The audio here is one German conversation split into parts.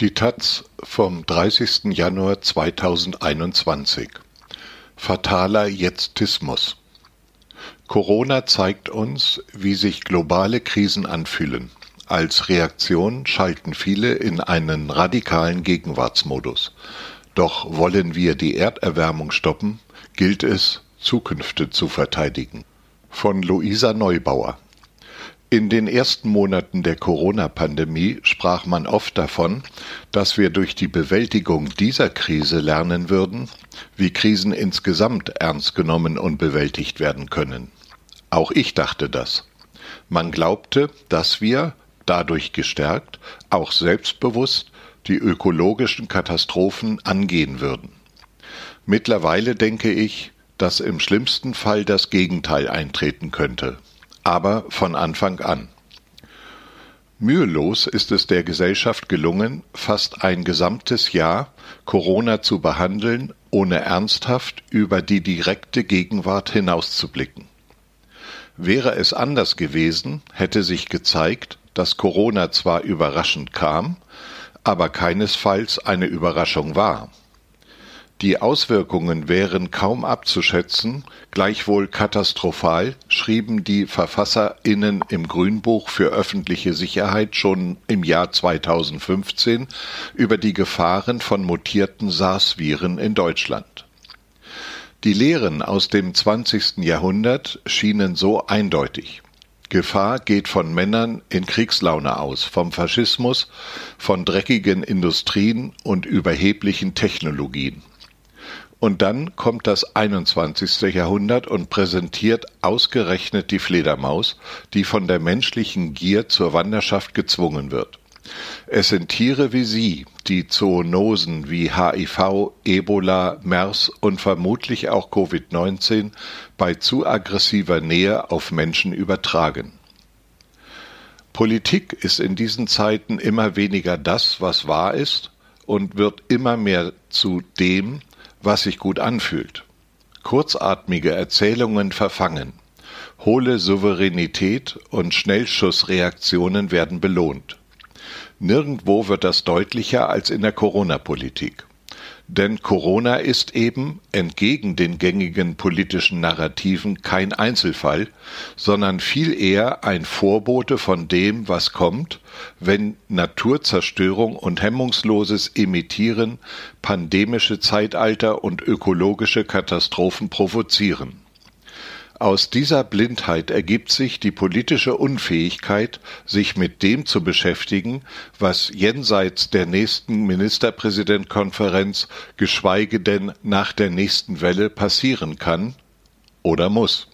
Die taz vom 30. Januar 2021 Fataler Jetztismus Corona zeigt uns, wie sich globale Krisen anfühlen. Als Reaktion schalten viele in einen radikalen Gegenwartsmodus. Doch wollen wir die Erderwärmung stoppen, gilt es, Zukünfte zu verteidigen. Von Luisa Neubauer in den ersten Monaten der Corona-Pandemie sprach man oft davon, dass wir durch die Bewältigung dieser Krise lernen würden, wie Krisen insgesamt ernst genommen und bewältigt werden können. Auch ich dachte das. Man glaubte, dass wir, dadurch gestärkt, auch selbstbewusst die ökologischen Katastrophen angehen würden. Mittlerweile denke ich, dass im schlimmsten Fall das Gegenteil eintreten könnte aber von Anfang an. Mühelos ist es der Gesellschaft gelungen, fast ein gesamtes Jahr Corona zu behandeln, ohne ernsthaft über die direkte Gegenwart hinauszublicken. Wäre es anders gewesen, hätte sich gezeigt, dass Corona zwar überraschend kam, aber keinesfalls eine Überraschung war. Die Auswirkungen wären kaum abzuschätzen, gleichwohl katastrophal, schrieben die VerfasserInnen im Grünbuch für öffentliche Sicherheit schon im Jahr 2015 über die Gefahren von mutierten SARS-Viren in Deutschland. Die Lehren aus dem 20. Jahrhundert schienen so eindeutig. Gefahr geht von Männern in Kriegslaune aus, vom Faschismus, von dreckigen Industrien und überheblichen Technologien. Und dann kommt das 21. Jahrhundert und präsentiert ausgerechnet die Fledermaus, die von der menschlichen Gier zur Wanderschaft gezwungen wird. Es sind Tiere wie sie, die Zoonosen wie HIV, Ebola, MERS und vermutlich auch Covid-19 bei zu aggressiver Nähe auf Menschen übertragen. Politik ist in diesen Zeiten immer weniger das, was wahr ist, und wird immer mehr zu dem, was sich gut anfühlt. Kurzatmige Erzählungen verfangen. Hohle Souveränität und Schnellschussreaktionen werden belohnt. Nirgendwo wird das deutlicher als in der Corona-Politik. Denn Corona ist eben, entgegen den gängigen politischen Narrativen, kein Einzelfall, sondern viel eher ein Vorbote von dem, was kommt, wenn Naturzerstörung und hemmungsloses Emittieren pandemische Zeitalter und ökologische Katastrophen provozieren. Aus dieser Blindheit ergibt sich die politische Unfähigkeit, sich mit dem zu beschäftigen, was jenseits der nächsten Ministerpräsidentkonferenz, geschweige denn nach der nächsten Welle passieren kann oder muss.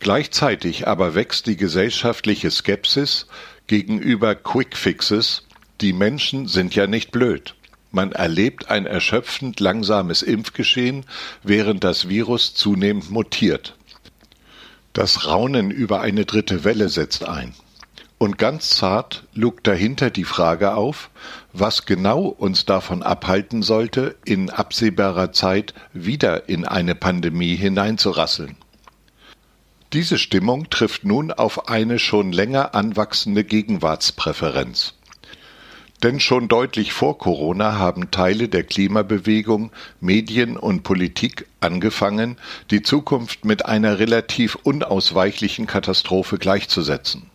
Gleichzeitig aber wächst die gesellschaftliche Skepsis gegenüber Quickfixes, die Menschen sind ja nicht blöd. Man erlebt ein erschöpfend langsames Impfgeschehen, während das Virus zunehmend mutiert. Das Raunen über eine dritte Welle setzt ein. Und ganz zart lugt dahinter die Frage auf, was genau uns davon abhalten sollte, in absehbarer Zeit wieder in eine Pandemie hineinzurasseln. Diese Stimmung trifft nun auf eine schon länger anwachsende Gegenwartspräferenz. Denn schon deutlich vor Corona haben Teile der Klimabewegung, Medien und Politik angefangen, die Zukunft mit einer relativ unausweichlichen Katastrophe gleichzusetzen.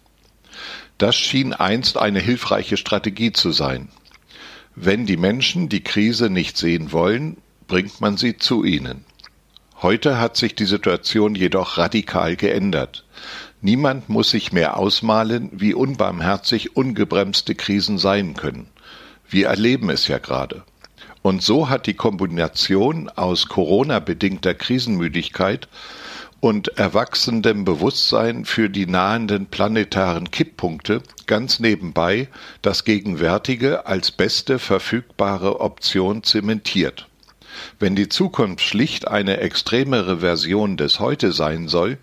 Das schien einst eine hilfreiche Strategie zu sein. Wenn die Menschen die Krise nicht sehen wollen, bringt man sie zu ihnen. Heute hat sich die Situation jedoch radikal geändert. Niemand muss sich mehr ausmalen, wie unbarmherzig ungebremste Krisen sein können. Wir erleben es ja gerade. Und so hat die Kombination aus Corona-bedingter Krisenmüdigkeit und erwachsendem Bewusstsein für die nahenden planetaren Kipppunkte ganz nebenbei das Gegenwärtige als beste verfügbare Option zementiert. Wenn die Zukunft schlicht eine extremere Version des Heute sein soll,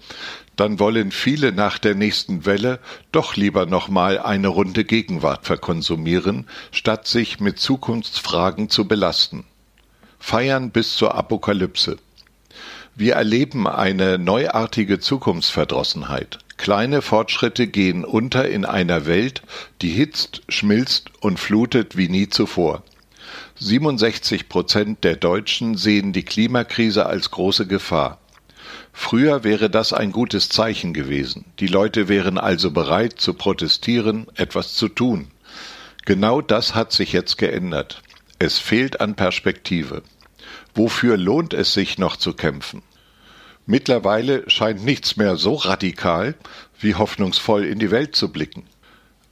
dann wollen viele nach der nächsten Welle doch lieber nochmal eine Runde Gegenwart verkonsumieren, statt sich mit Zukunftsfragen zu belasten. Feiern bis zur Apokalypse. Wir erleben eine neuartige Zukunftsverdrossenheit. Kleine Fortschritte gehen unter in einer Welt, die hitzt, schmilzt und flutet wie nie zuvor. 67 Prozent der Deutschen sehen die Klimakrise als große Gefahr. Früher wäre das ein gutes Zeichen gewesen. Die Leute wären also bereit zu protestieren, etwas zu tun. Genau das hat sich jetzt geändert. Es fehlt an Perspektive. Wofür lohnt es sich noch zu kämpfen? Mittlerweile scheint nichts mehr so radikal, wie hoffnungsvoll in die Welt zu blicken.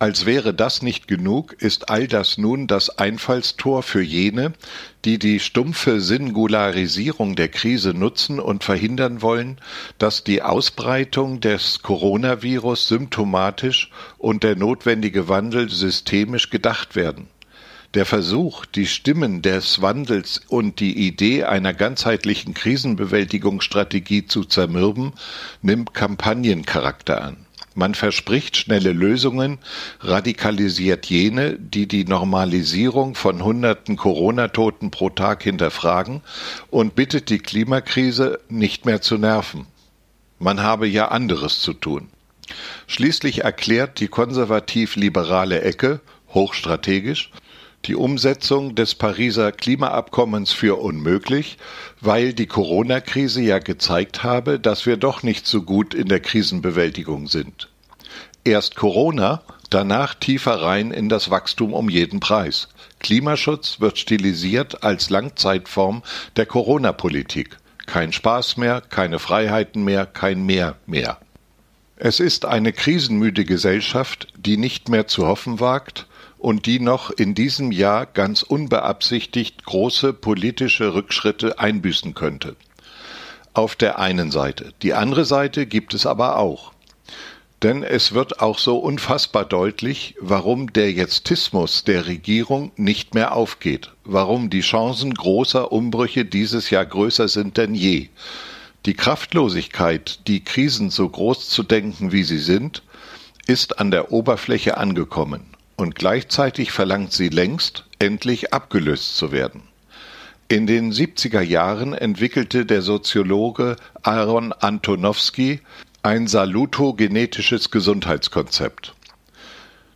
Als wäre das nicht genug, ist all das nun das Einfallstor für jene, die die stumpfe Singularisierung der Krise nutzen und verhindern wollen, dass die Ausbreitung des Coronavirus symptomatisch und der notwendige Wandel systemisch gedacht werden. Der Versuch, die Stimmen des Wandels und die Idee einer ganzheitlichen Krisenbewältigungsstrategie zu zermürben, nimmt Kampagnencharakter an. Man verspricht schnelle Lösungen, radikalisiert jene, die die Normalisierung von hunderten Corona-Toten pro Tag hinterfragen und bittet die Klimakrise nicht mehr zu nerven. Man habe ja anderes zu tun. Schließlich erklärt die konservativ-liberale Ecke, hochstrategisch, die Umsetzung des Pariser Klimaabkommens für unmöglich, weil die Corona-Krise ja gezeigt habe, dass wir doch nicht so gut in der Krisenbewältigung sind. Erst Corona, danach tiefer rein in das Wachstum um jeden Preis. Klimaschutz wird stilisiert als Langzeitform der Corona-Politik. Kein Spaß mehr, keine Freiheiten mehr, kein Mehr mehr. Es ist eine krisenmüde Gesellschaft, die nicht mehr zu hoffen wagt, und die noch in diesem Jahr ganz unbeabsichtigt große politische Rückschritte einbüßen könnte. Auf der einen Seite. Die andere Seite gibt es aber auch. Denn es wird auch so unfassbar deutlich, warum der Jetztismus der Regierung nicht mehr aufgeht, warum die Chancen großer Umbrüche dieses Jahr größer sind denn je. Die Kraftlosigkeit, die Krisen so groß zu denken, wie sie sind, ist an der Oberfläche angekommen und gleichzeitig verlangt sie längst, endlich abgelöst zu werden. In den 70er Jahren entwickelte der Soziologe Aaron Antonowski ein salutogenetisches Gesundheitskonzept.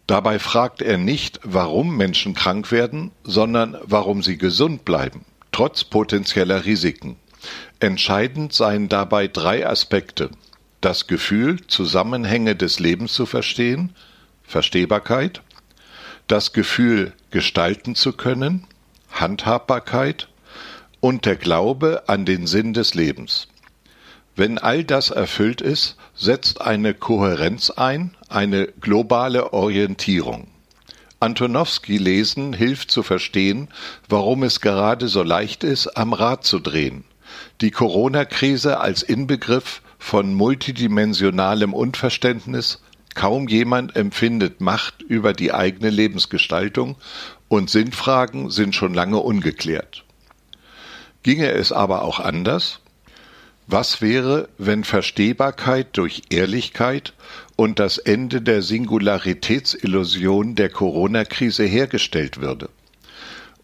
Dabei fragt er nicht, warum Menschen krank werden, sondern warum sie gesund bleiben, trotz potenzieller Risiken. Entscheidend seien dabei drei Aspekte. Das Gefühl, Zusammenhänge des Lebens zu verstehen, Verstehbarkeit, das Gefühl, gestalten zu können, Handhabbarkeit und der Glaube an den Sinn des Lebens. Wenn all das erfüllt ist, setzt eine Kohärenz ein, eine globale Orientierung. Antonowski lesen hilft zu verstehen, warum es gerade so leicht ist, am Rad zu drehen. Die Corona-Krise als Inbegriff von multidimensionalem Unverständnis, Kaum jemand empfindet Macht über die eigene Lebensgestaltung und Sinnfragen sind schon lange ungeklärt. Ginge es aber auch anders? Was wäre, wenn Verstehbarkeit durch Ehrlichkeit und das Ende der Singularitätsillusion der Corona-Krise hergestellt würde?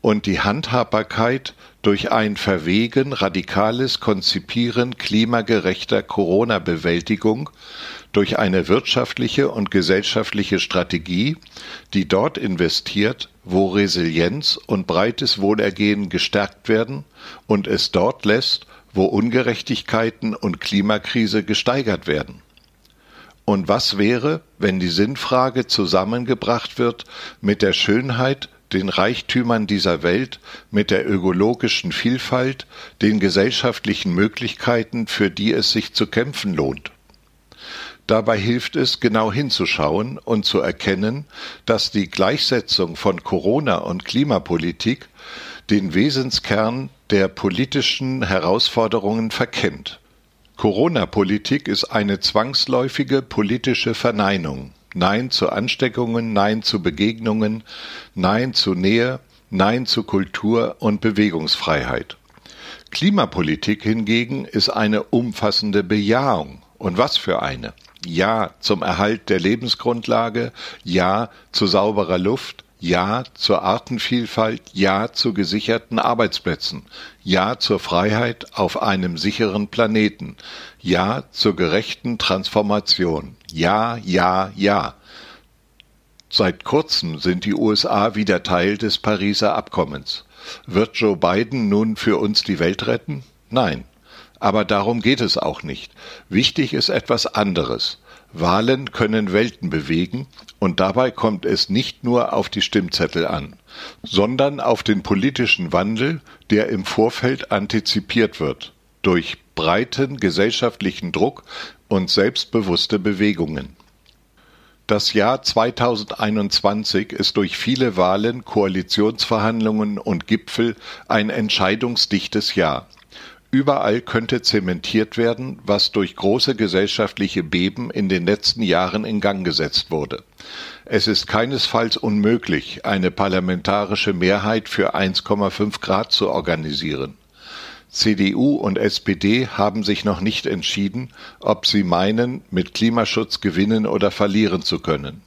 Und die Handhabbarkeit durch ein Verwegen radikales Konzipieren klimagerechter Corona-Bewältigung durch eine wirtschaftliche und gesellschaftliche Strategie, die dort investiert, wo Resilienz und breites Wohlergehen gestärkt werden und es dort lässt, wo Ungerechtigkeiten und Klimakrise gesteigert werden. Und was wäre, wenn die Sinnfrage zusammengebracht wird mit der Schönheit, den Reichtümern dieser Welt, mit der ökologischen Vielfalt, den gesellschaftlichen Möglichkeiten, für die es sich zu kämpfen lohnt? Dabei hilft es, genau hinzuschauen und zu erkennen, dass die Gleichsetzung von Corona und Klimapolitik den Wesenskern der politischen Herausforderungen verkennt. Corona-Politik ist eine zwangsläufige politische Verneinung. Nein zu Ansteckungen, Nein zu Begegnungen, Nein zu Nähe, Nein zu Kultur und Bewegungsfreiheit. Klimapolitik hingegen ist eine umfassende Bejahung. Und was für eine? Ja zum Erhalt der Lebensgrundlage, Ja zu sauberer Luft, Ja zur Artenvielfalt, Ja zu gesicherten Arbeitsplätzen, Ja zur Freiheit auf einem sicheren Planeten, Ja zur gerechten Transformation, Ja, ja, ja. Seit kurzem sind die USA wieder Teil des Pariser Abkommens. Wird Joe Biden nun für uns die Welt retten? Nein. Aber darum geht es auch nicht. Wichtig ist etwas anderes. Wahlen können Welten bewegen, und dabei kommt es nicht nur auf die Stimmzettel an, sondern auf den politischen Wandel, der im Vorfeld antizipiert wird, durch breiten gesellschaftlichen Druck und selbstbewusste Bewegungen. Das Jahr 2021 ist durch viele Wahlen, Koalitionsverhandlungen und Gipfel ein entscheidungsdichtes Jahr. Überall könnte zementiert werden, was durch große gesellschaftliche Beben in den letzten Jahren in Gang gesetzt wurde. Es ist keinesfalls unmöglich, eine parlamentarische Mehrheit für 1,5 Grad zu organisieren. CDU und SPD haben sich noch nicht entschieden, ob sie meinen, mit Klimaschutz gewinnen oder verlieren zu können.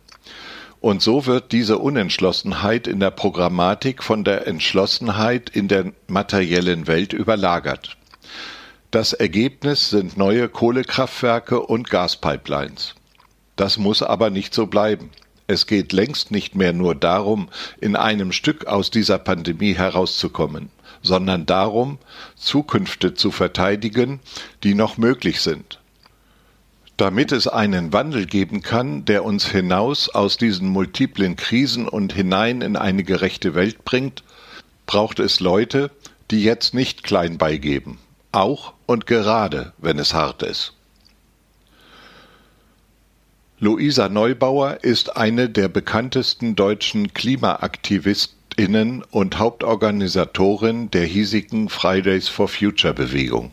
Und so wird diese Unentschlossenheit in der Programmatik von der Entschlossenheit in der materiellen Welt überlagert. Das Ergebnis sind neue Kohlekraftwerke und Gaspipelines. Das muss aber nicht so bleiben. Es geht längst nicht mehr nur darum, in einem Stück aus dieser Pandemie herauszukommen sondern darum, Zukünfte zu verteidigen, die noch möglich sind. Damit es einen Wandel geben kann, der uns hinaus aus diesen multiplen Krisen und hinein in eine gerechte Welt bringt, braucht es Leute, die jetzt nicht klein beigeben, auch und gerade, wenn es hart ist. Luisa Neubauer ist eine der bekanntesten deutschen Klimaaktivisten Innen- und Hauptorganisatorin der hiesigen Fridays for Future Bewegung.